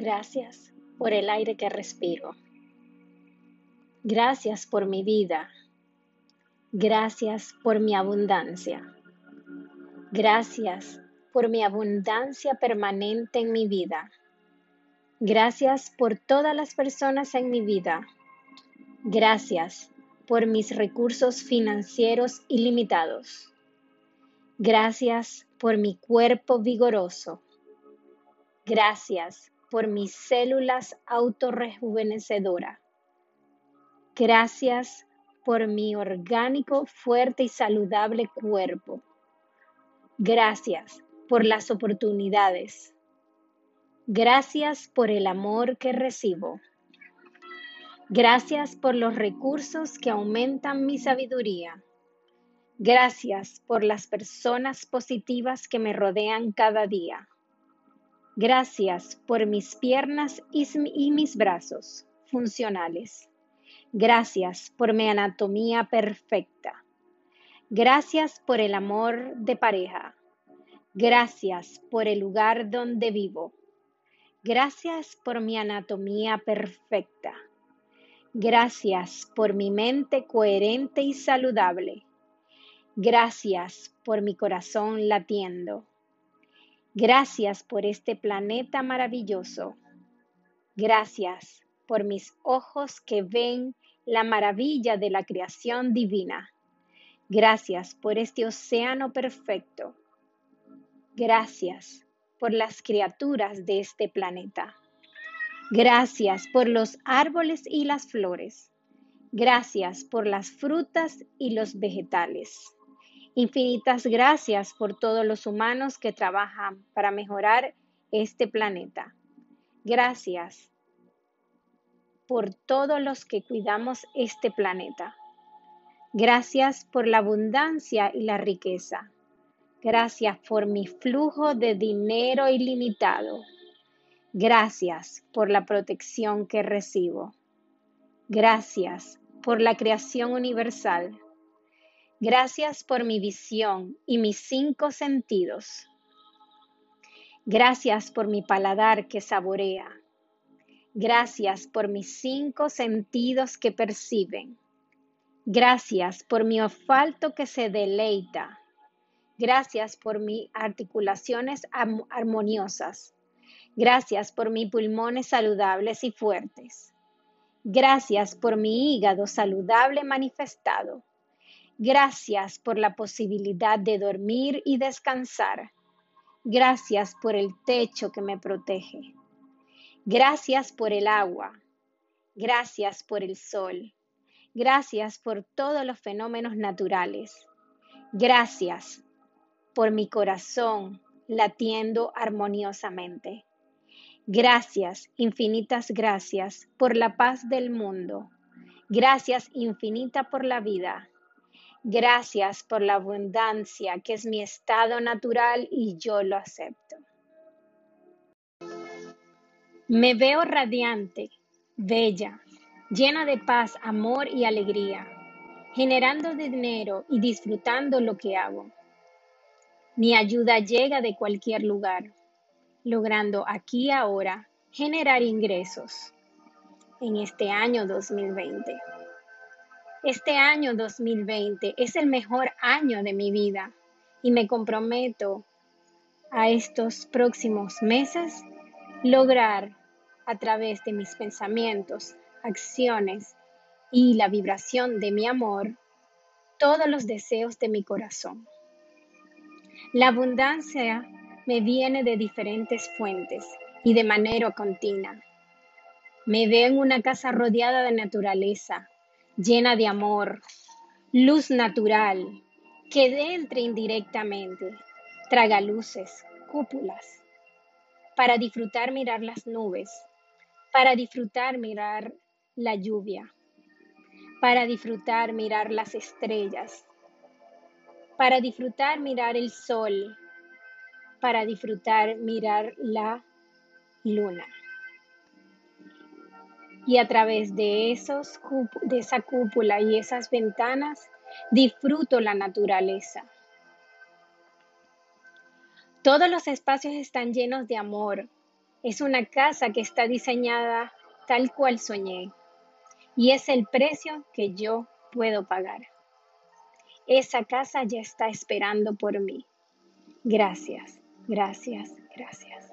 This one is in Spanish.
Gracias por el aire que respiro. Gracias por mi vida. Gracias por mi abundancia. Gracias por mi abundancia permanente en mi vida. Gracias por todas las personas en mi vida. Gracias por mis recursos financieros ilimitados. Gracias por mi cuerpo vigoroso. Gracias por mis células autorrejuvenecedoras. Gracias por mi orgánico, fuerte y saludable cuerpo. Gracias por las oportunidades. Gracias por el amor que recibo. Gracias por los recursos que aumentan mi sabiduría. Gracias por las personas positivas que me rodean cada día. Gracias por mis piernas y mis brazos funcionales. Gracias por mi anatomía perfecta. Gracias por el amor de pareja. Gracias por el lugar donde vivo. Gracias por mi anatomía perfecta. Gracias por mi mente coherente y saludable. Gracias por mi corazón latiendo. Gracias por este planeta maravilloso. Gracias por mis ojos que ven la maravilla de la creación divina. Gracias por este océano perfecto. Gracias por las criaturas de este planeta. Gracias por los árboles y las flores. Gracias por las frutas y los vegetales. Infinitas gracias por todos los humanos que trabajan para mejorar este planeta. Gracias por todos los que cuidamos este planeta. Gracias por la abundancia y la riqueza. Gracias por mi flujo de dinero ilimitado. Gracias por la protección que recibo. Gracias por la creación universal. Gracias por mi visión y mis cinco sentidos. Gracias por mi paladar que saborea. Gracias por mis cinco sentidos que perciben. Gracias por mi olfato que se deleita. Gracias por mis articulaciones armoniosas. Gracias por mis pulmones saludables y fuertes. Gracias por mi hígado saludable manifestado. Gracias por la posibilidad de dormir y descansar. Gracias por el techo que me protege. Gracias por el agua. Gracias por el sol. Gracias por todos los fenómenos naturales. Gracias por mi corazón latiendo armoniosamente. Gracias, infinitas gracias por la paz del mundo. Gracias infinita por la vida. Gracias por la abundancia que es mi estado natural y yo lo acepto. Me veo radiante, bella, llena de paz, amor y alegría, generando dinero y disfrutando lo que hago. Mi ayuda llega de cualquier lugar, logrando aquí y ahora generar ingresos en este año 2020. Este año 2020 es el mejor año de mi vida y me comprometo a estos próximos meses lograr a través de mis pensamientos, acciones y la vibración de mi amor todos los deseos de mi corazón. La abundancia me viene de diferentes fuentes y de manera continua. Me veo en una casa rodeada de naturaleza, llena de amor, luz natural, que entre indirectamente, traga luces, cúpulas, para disfrutar mirar las nubes, para disfrutar mirar la lluvia, para disfrutar mirar las estrellas, para disfrutar mirar el sol, para disfrutar mirar la luna. Y a través de, esos, de esa cúpula y esas ventanas, disfruto la naturaleza. Todos los espacios están llenos de amor, Es una casa que está diseñada tal cual soñé y es el precio que yo puedo pagar. Esa casa ya está esperando por mí. Gracias, gracias, gracias.